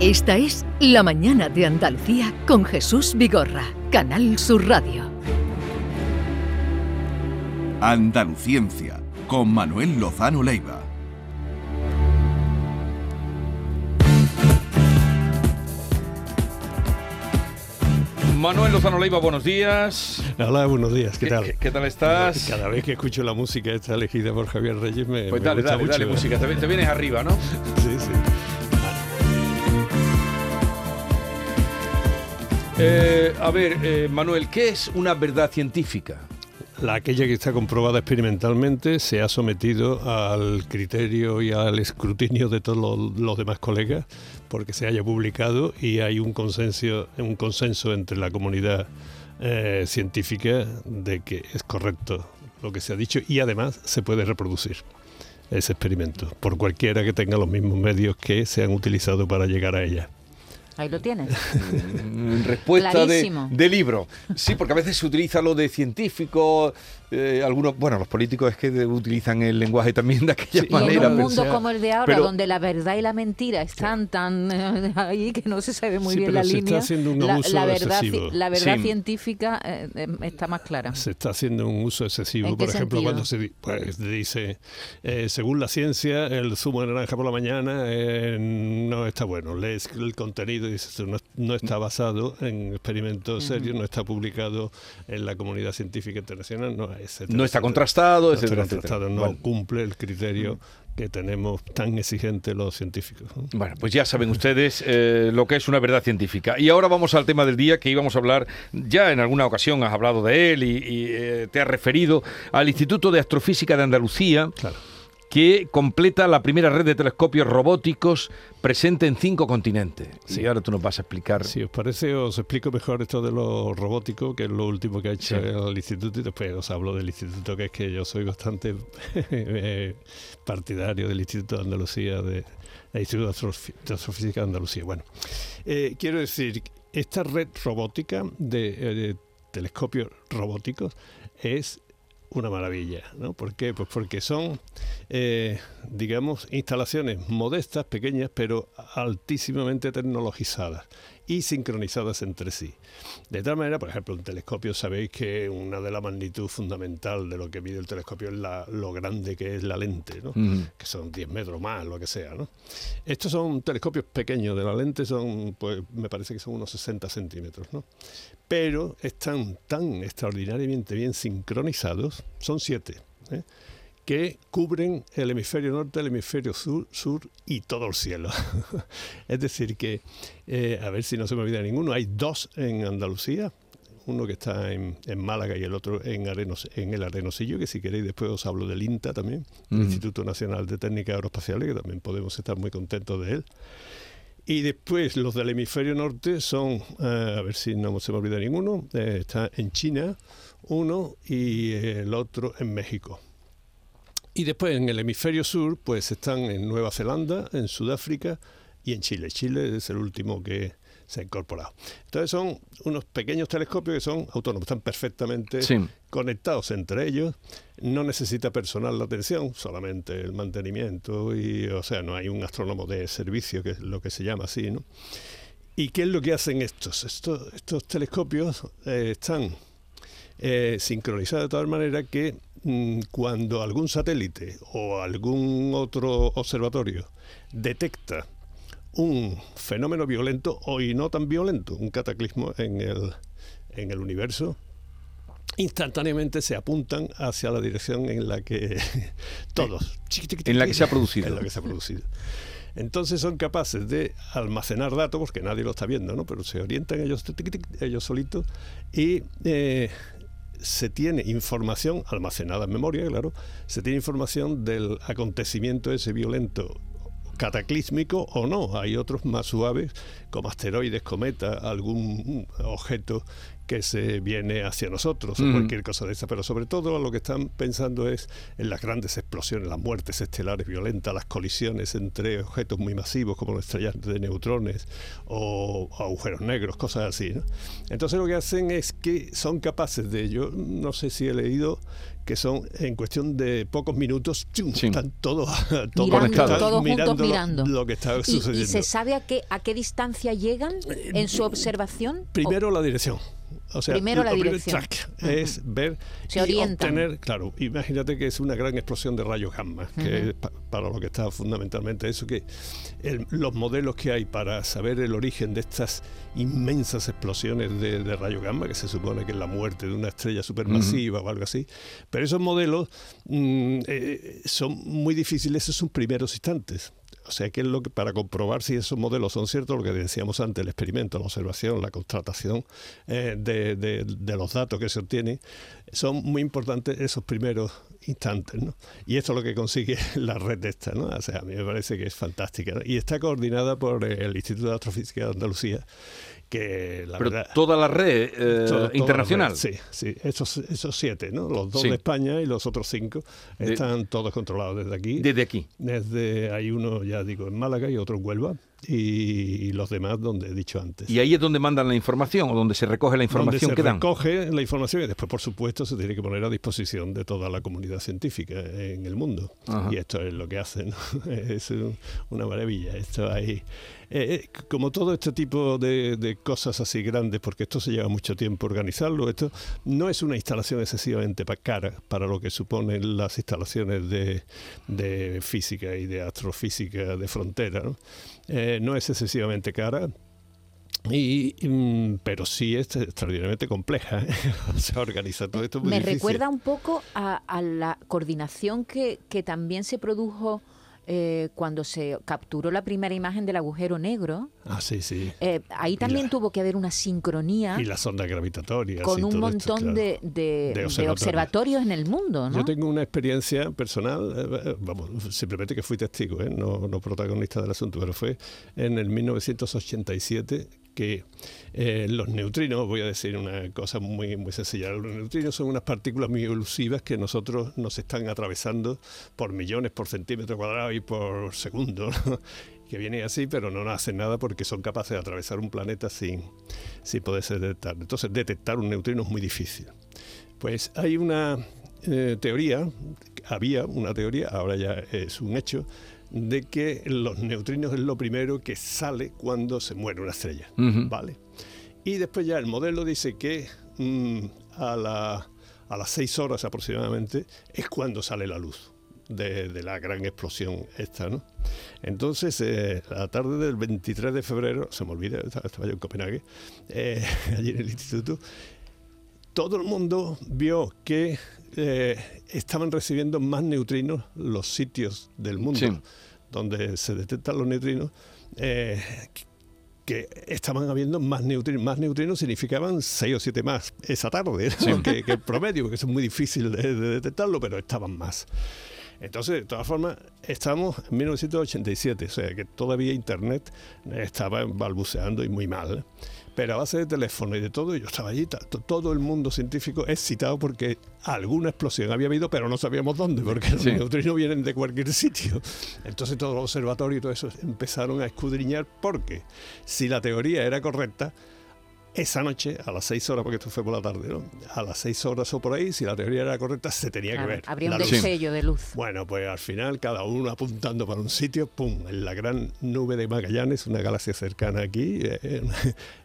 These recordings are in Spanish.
Esta es La Mañana de Andalucía con Jesús Vigorra, Canal Sur Radio. Andaluciencia, con Manuel Lozano Leiva. Manuel Lozano Leiva, buenos días. Hola, buenos días, ¿qué, tal? ¿Qué, tal estás? Cada vez que escucho la música esta elegida por Javier Reyes me, pues me dale, gusta dale, mucho. dale música, te, te vienes arriba, ¿no? Sí, sí. Eh, a ver, eh, Manuel, ¿qué es una verdad científica? La aquella que está comprobada experimentalmente se ha sometido al criterio y al escrutinio de todos los, demás colegas porque se haya publicado y hay un consenso, un consenso entre la comunidad eh, científica de que es correcto lo que se ha dicho y además se puede reproducir ese experimento por cualquiera que tenga los mismos medios que se han utilizado para llegar a ella. Ahí lo tienes. Respuesta de, libro. Sí, porque a veces se utiliza lo de científico, eh, algunos, bueno, los políticos es que utilizan el lenguaje también de aquella Sí, Y en manera. un pero- mundo como el de ahora, pero- donde la verdad y la mentira están tan eh, ahí que no se sabe muy Sí, bien pero la se está línea, haciendo un la, verdad, ci- excesivo. la verdad Sí. científica eh, eh, está más clara. Se está haciendo un uso excesivo. ¿En qué Por ejemplo, sentido? cuando se pues, dice, eh, según la ciencia, el zumo de naranja por la mañana eh, no está bueno. Lees el contenido y dices, no, no está basado en experimentos serios, no está publicado en la comunidad científica internacional, no, etcétera, no está etcétera. contrastado, No está etcétera, etcétera. contrastado, no Bueno. cumple el criterio que tenemos tan exigente los científicos. ¿no? Bueno, pues ya saben ustedes eh, lo que es una verdad científica. Y ahora vamos al tema del día que íbamos a hablar, ya en alguna ocasión has hablado de él y, y, eh, te has referido al Instituto de Astrofísica de Andalucía, Claro. Que completa la primera red de telescopios robóticos presente en cinco continentes. Sí. Y ahora tú nos vas a explicar. Si os parece, os explico mejor esto de lo robótico, que es lo último que ha hecho Sí. el instituto, y después os hablo del instituto, que es que yo soy bastante eh, partidario del Instituto de Andalucía, de, del Instituto de Astrofísica de Andalucía. Bueno, eh, quiero decir, esta red robótica de, eh, de telescopios robóticos es una maravilla, ¿no? ¿Por qué? Pues porque son, eh, digamos, instalaciones modestas, pequeñas, pero altísimamente tecnologizadas y sincronizadas entre sí. De tal manera, por ejemplo, un telescopio, sabéis que una de la magnitud fundamental de lo que mide el telescopio es la- lo grande que es la lente, ¿no? Mm. que son 10 metros más, lo que sea. ¿no? Estos son telescopios pequeños de la lente, son, pues, me parece que son unos 60 centímetros, ¿no? pero están tan extraordinariamente bien sincronizados, son siete, ¿eh? Que cubren el hemisferio norte, el hemisferio sur, sur y todo el cielo. es decir, que, eh, a ver si no se me olvida ninguno, hay dos en Andalucía, uno que está en, en Málaga y el otro en, Arenos, en el Arenosillo, que si queréis después os hablo del INTA también, el. Instituto Nacional de Técnicas Aeroespaciales, que también podemos estar muy contentos de él. Y después los del hemisferio norte son, eh, a ver si no se me olvida ninguno, eh, está en China uno y el otro en México. Y después en el hemisferio sur, pues están en Nueva Zelanda, en Sudáfrica y en Chile. Chile es el último que se ha incorporado. Entonces son unos pequeños telescopios que son autónomos, están perfectamente Sí. conectados entre ellos. No necesita personal la atención, solamente el mantenimiento y, o sea, no hay un astrónomo de servicio, que es lo que se llama así, ¿no? ¿Y qué es lo que hacen estos? Estos, estos telescopios eh, están eh, sincronizados de tal manera que cuando algún satélite o algún otro observatorio detecta un fenómeno violento o y no tan violento, un cataclismo en el, en el universo, instantáneamente se apuntan hacia la dirección en la que todos En la que se ha producido. en la que se ha producido. Entonces son capaces de almacenar datos, porque nadie lo está viendo, ¿no? pero se orientan ellos, ellos solitos, y eh, se tiene información almacenada en memoria, claro, se tiene información del acontecimiento ese violento cataclísmico o no. Hay otros más suaves, como asteroides, cometas, algún objeto que se viene hacia nosotros o cualquier cosa de esa. Pero sobre todo lo que están pensando es en las grandes explosiones, las muertes estelares violentas, las colisiones entre objetos muy masivos como los estrellas de neutrones o agujeros negros, cosas así. ¿no? Entonces lo que hacen es que son capaces de, yo no sé si he leído que son en cuestión de pocos minutos, ¡chum! Sí. están todos, todos Mirando, todos juntos lo- mirando. Lo, que está ¿Y, sucediendo. y se sabe a qué, a qué distancia llegan en su observación? Primero la dirección. O sea, Primero la dirección. es ver Se y obtener, claro, imagínate que es una gran explosión de rayos gamma, que es pa- para lo que está fundamentalmente eso, que el- los modelos que hay para saber el origen de estas inmensas explosiones de, de rayos gamma, que se supone que es la muerte de una estrella supermasiva o algo así, pero esos modelos mm, eh, son muy difíciles en sus primeros instantes. O sea que es lo que para comprobar si esos modelos son ciertos, lo que decíamos antes, el experimento, la observación, la contratación eh, de, de- de los datos que se obtienen, son muy importantes esos primeros instantes. ¿no? Y esto es lo que consigue la red esta. ¿no? O sea, a mí me parece que es fantástica. Y está coordinada por el Instituto de Astrofísica de Andalucía, que la Pero verdad... toda la red eh, Todo- toda la internacional. red, sí, sí. Esos, esos siete, ¿no? Los dos Sí. de España y los otros cinco De- están todos controlados desde aquí. Desde aquí. Desde hay uno, ya digo, en Málaga y otro en Huelva y, los demás donde he dicho antes. Y ahí es donde mandan la información o donde se recoge la donde información se que dan. recoge la información y después, por supuesto, se tiene que poner a disposición de toda la comunidad científica en el mundo. Ajá. Y esto es lo que hacen. ¿no? Es un- una maravilla. Esto hay, eh, eh, como todo este tipo de, de cosas así grandes, porque esto se lleva mucho tiempo organizarlo, esto no es una instalación excesivamente cara para lo que suponen las instalaciones de, de física y de astrofísica de frontera. ¿no? Eh, no es excesivamente cara. Y, mm, pero sí es extraordinariamente compleja. ¿eh? o sea, organizar todo esto es muy Me difícil. recuerda un poco a, a la coordinación que, que también se produjo eh, cuando se capturó la primera imagen del agujero negro. Ah, sí, sí. Eh, ahí también la- tuvo que haber una sincronía Y las ondas gravitatorias. con un esto, montón claro. de, de- De de observatorios. observatorios en el mundo, ¿no? Yo tengo una experiencia personal, eh, vamos, simplemente que fui testigo, no, no protagonista del asunto, pero fue en el 1987 que eh, los neutrinos, voy a decir una cosa muy, muy sencilla, los neutrinos son unas partículas muy elusivas que nosotros nos están atravesando por millones, por centímetro cuadrado y por segundo, que vienen así, pero no hacen nada porque son capaces de atravesar un planeta sin, sin poderse detectar. Entonces detectar un neutrino es muy difícil. Pues hay una eh, teoría, había una teoría, ahora ya es un hecho, de que los neutrinos es lo primero que sale cuando se muere una estrella. ¿Vale? Y después ya el modelo dice que mm, a, la- a las seis horas aproximadamente es cuando sale la luz de, de la gran explosión esta, ¿no? Entonces, eh, la tarde del 23 de febrero, se me olvida, estaba estaba yo en Copenhague, eh, allí en el instituto, todo el mundo vio que eh, estaban recibiendo más neutrinos los sitios del mundo Sí. donde se detectan los neutrinos, eh, que estaban habiendo más neutrinos. Más neutrinos significaban 6 o 7 más esa tarde ¿no? que, que el promedio, porque es muy difícil de, de detectarlo, pero estaban más. Entonces, de todas formas, estamos en 1987, o sea que todavía Internet estaba balbuceando y muy mal. ¿eh? Pero a base de teléfono y de todo, yo estaba allí, todo el mundo científico excitado porque alguna explosión había habido, pero no sabíamos dónde, porque los Sí. neutrinos vienen de cualquier sitio. Entonces todos los observatorios y todo eso empezaron a escudriñar porque si la teoría era correcta, esa noche, a las 6 horas, porque esto fue por la tarde, ¿no? A las 6 horas o por ahí, si la teoría era correcta, se tenía Claro, que ver. habría un destello de luz. Bueno, pues al final cada uno apuntando para un sitio, ¡pum! En la gran nube de Magallanes, una galaxia cercana aquí, eh,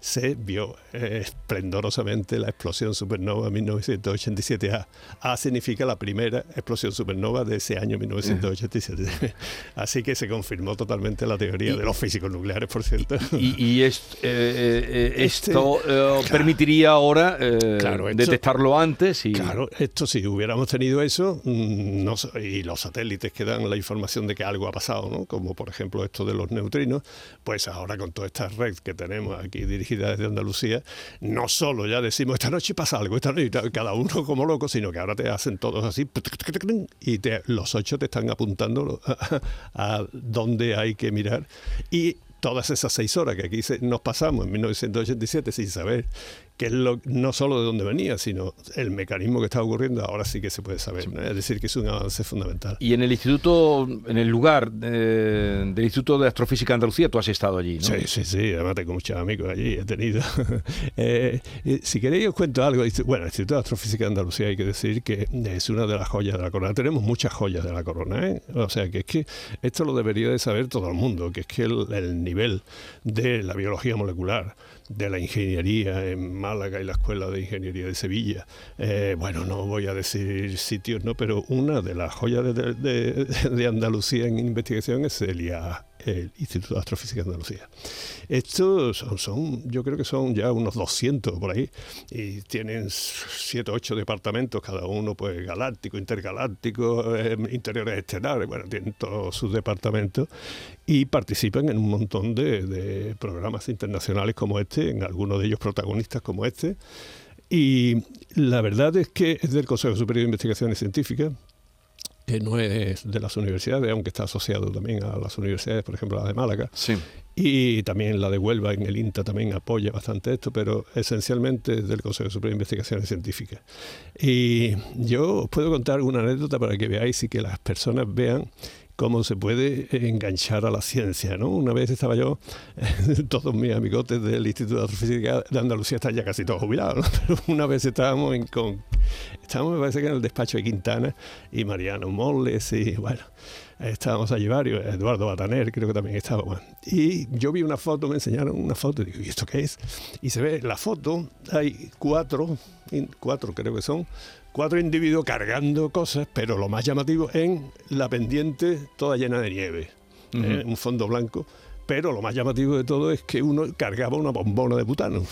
se vio eh, esplendorosamente la explosión supernova 1987A. A significa la primera explosión supernova de ese año 1987. Así que se confirmó totalmente la teoría Y- de los físicos nucleares, por cierto. Y, y est- eh, eh, eh, Este- eh, permitiría ahora eh, Claro, esto- detectarlo antes y Claro, esto si hubiéramos tenido eso, mm, no y los satélites que dan la información de que algo ha pasado, ¿no? como por ejemplo esto de los neutrinos, pues ahora con toda esta red que tenemos aquí dirigida desde Andalucía, no solo ya decimos esta noche pasa algo, esta noche, cada uno como loco, sino que ahora te hacen todos así y te- los ocho te están apuntando a, a dónde hay que mirar. Y todas esas seis horas que aquí se- nos pasamos en 1987 sin saber que es lo, no solo de dónde venía, sino el mecanismo que está ocurriendo, ahora sí que se puede saber. Es decir, que es un avance fundamental. Y en el instituto, en el lugar eh, del Instituto de Astrofísica de Andalucía, tú has estado allí, ¿no? Sí, sí, sí, además tengo muchos amigos allí, he tenido. Eh, si queréis os cuento algo. Bueno, el Instituto de Astrofísica de Andalucía hay que decir que es una de las joyas de la corona. Tenemos muchas joyas de la corona, ¿eh? O sea, que es que esto lo debería de saber todo el mundo, que es que el nivel de la biología molecular, de la ingeniería en Málaga y la Escuela de Ingeniería de Sevilla. Eh, bueno, no voy a decir sitios, ¿no? pero una de las joyas de, Andalucía en investigación es el IA, el Instituto de Astrofísica de Andalucía. Estos son, yo creo que son ya unos 200 por ahí, y tienen 7 o 8 departamentos, cada uno pues galáctico, intergaláctico, eh, interiores estelares, bueno, tienen todos sus departamentos, y participan en un montón de, de programas internacionales como este, en algunos de ellos protagonistas como este, y la verdad es que es del Consejo Superior de Investigaciones Científicas, que no es de las universidades, aunque está asociado también a las universidades, por ejemplo la de Málaga. Sí. Y también la de Huelva en el INTA también apoya bastante esto, pero esencialmente es del Consejo Superior de Investigaciones Científicas. Y yo os puedo contar una anécdota para que veáis y que las personas vean cómo se puede enganchar a la ciencia. ¿no? Una vez estaba yo, todos mis amigotes del Instituto de Astrofísica de Andalucía están ya casi todos jubilados, pero una vez estábamos en, con, estábamos me parece que en el despacho de Quintana y Mariano Molles y bueno, estábamos allí varios, Eduardo Bataner creo que también estaba. Y yo vi una foto, me enseñaron una foto y digo, ¿y esto qué es? Y se ve la foto, hay cuatro, cuatro creo que son, cuatro individuos cargando cosas, pero lo más llamativo en la pendiente toda llena de nieve, ¿eh? un fondo blanco pero lo más llamativo de todo es que uno cargaba una bombona de butano.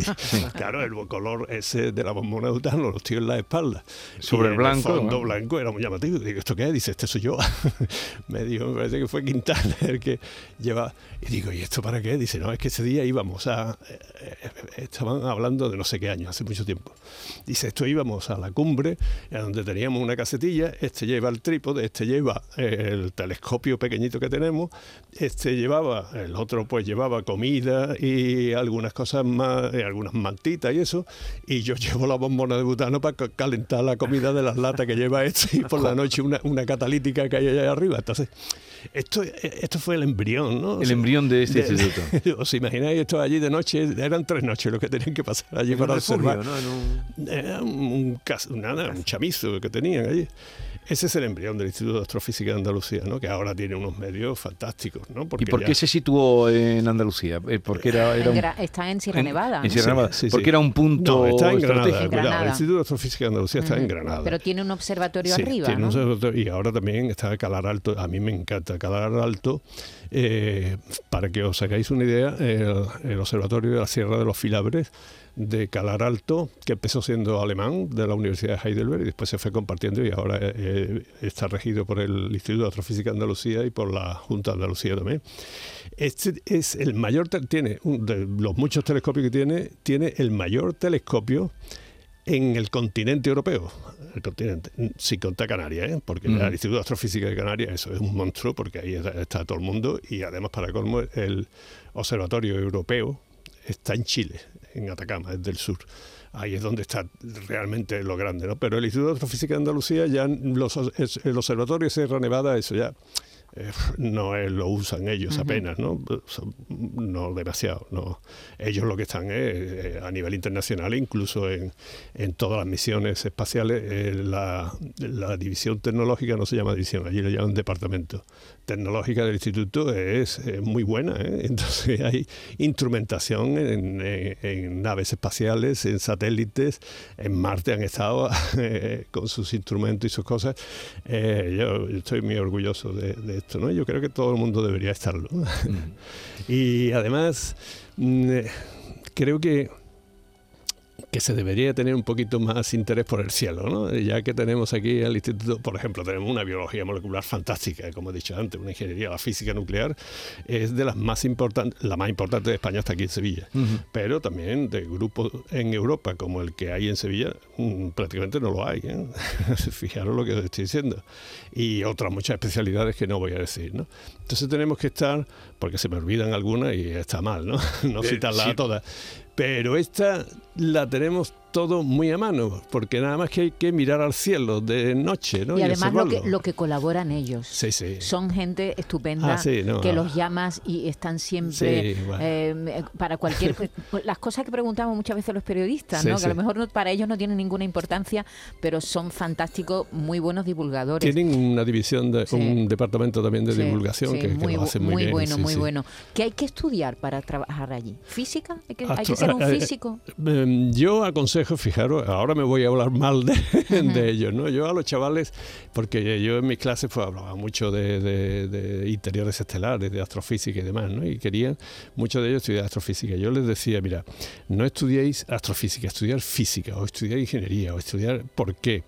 claro, el color ese de la bombona de butano los tíos en la espalda. Sobre el blanco. El fondo blanco era muy llamativo. Digo, ¿esto qué es? Dice, este soy yo. me dijo, me parece que fue Quintana el que lleva. Y digo, ¿y esto para qué? Dice, no, es que ese día íbamos a. Eh, eh, estaban hablando de no sé qué año, hace mucho tiempo. Dice, esto íbamos a la cumbre, a donde teníamos una casetilla. Este lleva el trípode, este lleva el telescopio pequeñito que tenemos, este llevaba el otro pues llevaba comida y algunas cosas más, y algunas mantitas y eso, y yo llevo la bombona de butano para calentar la comida de las latas que lleva este y por la noche una, una catalítica que hay allá arriba. Entonces, esto, esto fue el embrión, ¿no? el embrión de este instituto. ¿Os imagináis esto allí de noche? Eran tres noches lo que tenían que pasar allí para observar. ¿no? un... Era un, un chamizo que tenían allí. Ese es el embrión del Instituto de Astrofísica de Andalucía, ¿no? que ahora tiene unos medios fantásticos. ¿no? ¿Y por qué se situó en Andalucía? Eh, porque era, está en Sierra Nevada. En, Sierra Nevada. porque era un punto. No, está en Granada. el Instituto de Astrofísica de Andalucía está en Granada. Pero tiene un observatorio arriba. Tiene un observatorio, y ahora también está Calar Alto. A mí me encanta Calar Alto. Eh, para que os hagáis una idea, el, el observatorio de la Sierra de los Filabres de Calar Alto, que empezó siendo alemán de la Universidad de Heidelberg y después se fue compartiendo y ahora eh, está regido por el Instituto de Astrofísica de Andalucía y por la Junta de Andalucía también. Este es el mayor, tiene, de los muchos telescopios que tiene, tiene el mayor telescopio en el continente europeo, el continente, sin contar Canarias, ¿eh? porque el Instituto de Astrofísica de Canarias eso es un monstruo, porque ahí está todo el mundo, y además para colmo el Observatorio Europeo está en Chile, en Atacama, desde el sur. Ahí es donde está realmente lo grande, ¿no? Pero el Instituto de Astrofísica de Andalucía, ya los, el Observatorio Sierra Nevada, eso ya eh, no lo usan ellos apenas, ¿no? No demasiado, no. Ellos lo que están es eh, a nivel internacional, incluso en, en todas las misiones espaciales, eh, la, la, división tecnológica no se llama división, allí le llaman departamento tecnológica del instituto es, muy buena. ¿eh? Entonces hay instrumentación en, naves espaciales, en satélites, en Marte han estado eh, con sus instrumentos y sus cosas. Eh, yo, estoy muy orgulloso de, esto. ¿no? Yo creo que todo el mundo debería estarlo. y además, mm, creo que que se debería tener un poquito más interés por el cielo, ¿no? ya que tenemos aquí el instituto, por ejemplo, tenemos una biología molecular fantástica, como he dicho antes, una ingeniería, la física nuclear es de las más importantes, la más importante de España hasta aquí en Sevilla, pero también de grupos en Europa como el que hay en Sevilla, mm, prácticamente no lo hay, ¿eh? fijaros lo que os estoy diciendo, y otras muchas especialidades que no voy a decir, ¿no? Entonces tenemos que estar, porque se me olvidan algunas y está mal, ¿no? no citarlas a todas Pero esta la tenemos todo muy a mano, porque nada más que hay que mirar al cielo de noche, ¿no? Y además lo que, lo que colaboran ellos. Sí, sí. Son gente estupenda Ah, sí, no, que ah. los llamas y están siempre bueno. eh, para cualquier las cosas que preguntamos muchas veces los periodistas, ¿no? que a lo mejor no- para ellos no tienen ninguna importancia, pero son fantásticos, muy buenos divulgadores. Tienen una división, de, un departamento también de divulgación que, que muy, lo bu- hace muy, muy bien. bueno, muy bueno. ¿Qué hay que estudiar para trabajar allí? ¿Física? ¿Hay que, hay que ser un eh, eh, físico? Yo aconsejo, fijaros, ahora me voy a hablar mal de, de ellos, ¿no? Yo a los chavales, porque yo en mis clases pues hablaba mucho de, de- de interiores estelares, de astrofísica y demás, ¿no? Y querían, muchos de ellos estudiar astrofísica. Yo les decía, mira, no estudiéis astrofísica, estudiar física o estudiar ingeniería o estudiar, ¿por qué?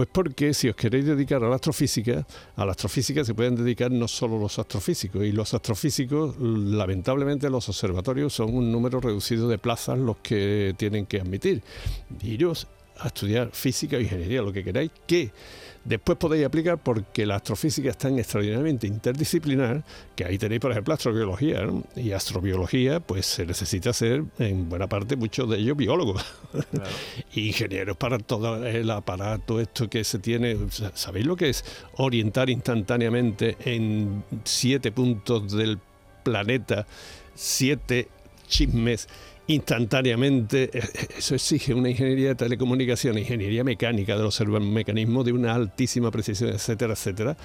Pues porque si os queréis dedicar a la astrofísica, a la astrofísica se pueden dedicar no solo los astrofísicos, y los astrofísicos, lamentablemente, los observatorios son un número reducido de plazas los que tienen que admitir. Iros a estudiar física o ingeniería, lo que queráis, que después podéis aplicar porque la astrofísica es tan extraordinariamente interdisciplinar que ahí tenéis, por ejemplo, astrobiología. ¿no? Y astrobiología, pues se necesita ser, en buena parte, muchos de ellos biólogos. Ingenieros para todo el aparato, esto que se tiene. ¿Sabéis lo que es orientar instantáneamente en siete puntos del planeta siete chismes instantáneamente. Eh, Eso exige una ingeniería de telecomunicación, ingeniería mecánica de los mecanismos de una altísima precisión, etcétera, etcétera.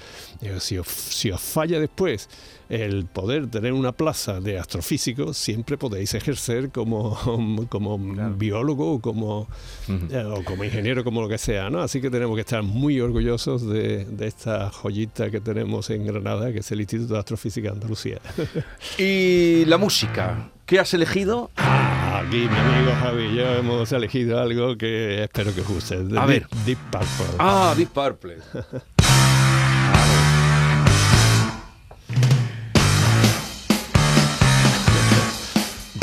Eh, Si os, si os falla después el poder tener una plaza de astrofísico, siempre podéis ejercer como, como biólogo o como, eh, o como ingeniero, como lo que sea. ¿no? Así que tenemos que estar muy orgullosos de, de esta joyita que tenemos en Granada, que es el Instituto de Astrofísica de Andalucía. Y la música. ¿Qué has elegido? Aquí mi amigo Javi y yo hemos elegido algo que espero que os guste. A ver. Deep Purple. Ah, Deep Purple.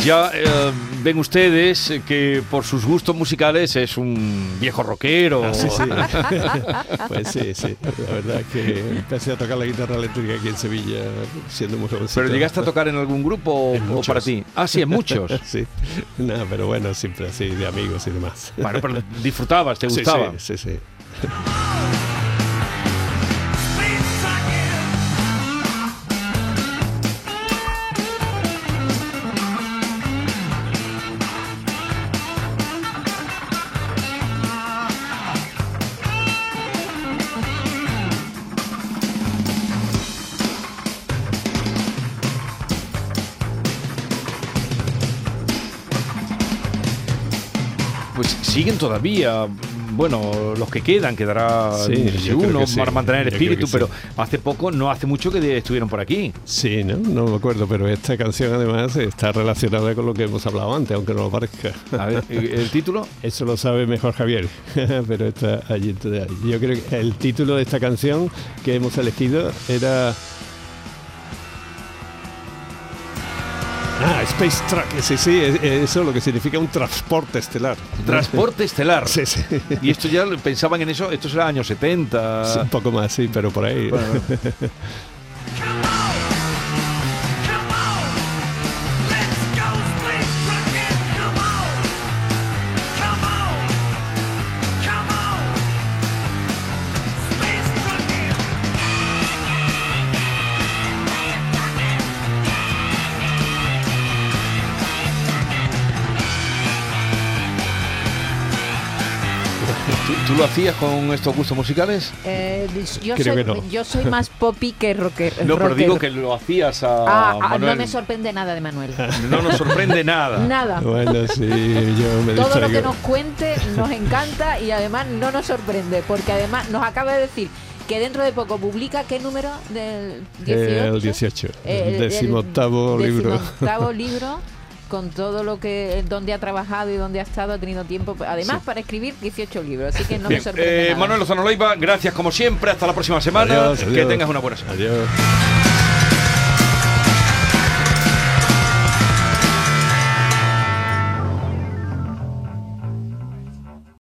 Ya eh, ven ustedes que por sus gustos musicales es un viejo rockero. Ah, sí, sí. pues sí, sí. La verdad es que empecé a tocar la guitarra eléctrica aquí en Sevilla siendo muy jovencito. ¿Pero llegaste a tocar en algún grupo o- En o muchos. para ti? Ah, sí, en muchos. Sí. Nada, pero bueno, siempre así, de amigos y demás. Bueno, pero disfrutabas, te Sí, gustaba. Sí, sí, sí. Pues siguen todavía. Bueno, los que quedan, quedará Sí, uno sí. para mantener el espíritu, pero sí. hace poco, no hace mucho que estuvieron por aquí. Sí, ¿no? No me acuerdo, pero esta canción además está relacionada con lo que hemos hablado antes, aunque no lo parezca. A ver, ¿el título? Eso lo sabe mejor Javier, pero está allí. Yo creo que el título de esta canción que hemos elegido era. Ah, Space Truck, sí, sí, es- eso es lo que significa un transporte estelar. Transporte estelar. Sí, sí. Y esto ya pensaban en eso, esto será años 70. Sí, un poco más, sí, pero por ahí. Bueno, ¿tú, lo hacías con estos gustos musicales? Eh, yo, Creo soy, que no. yo soy más poppy que rocker. No, pero rockero. digo que lo hacías a Ah, ah, Manuel. no me sorprende nada de Manuel. No nos sorprende nada. Nada. Bueno, sí, yo me Todo lo que distraigo. nos cuente nos encanta y además no nos sorprende, porque además nos acaba de decir que dentro de poco publica qué número del 18. Eh, el 18, Eh, el decimoctavo libro. decimoctavo libro con todo lo que donde ha trabajado y donde ha estado ha tenido tiempo además Sí. para escribir 18 libros así que no Bien, me sorprende eh, nada. Manuel Lozano Leiva, gracias como siempre. Hasta la próxima semana. Adiós, Que adiós. tengas una buena semana. Adiós.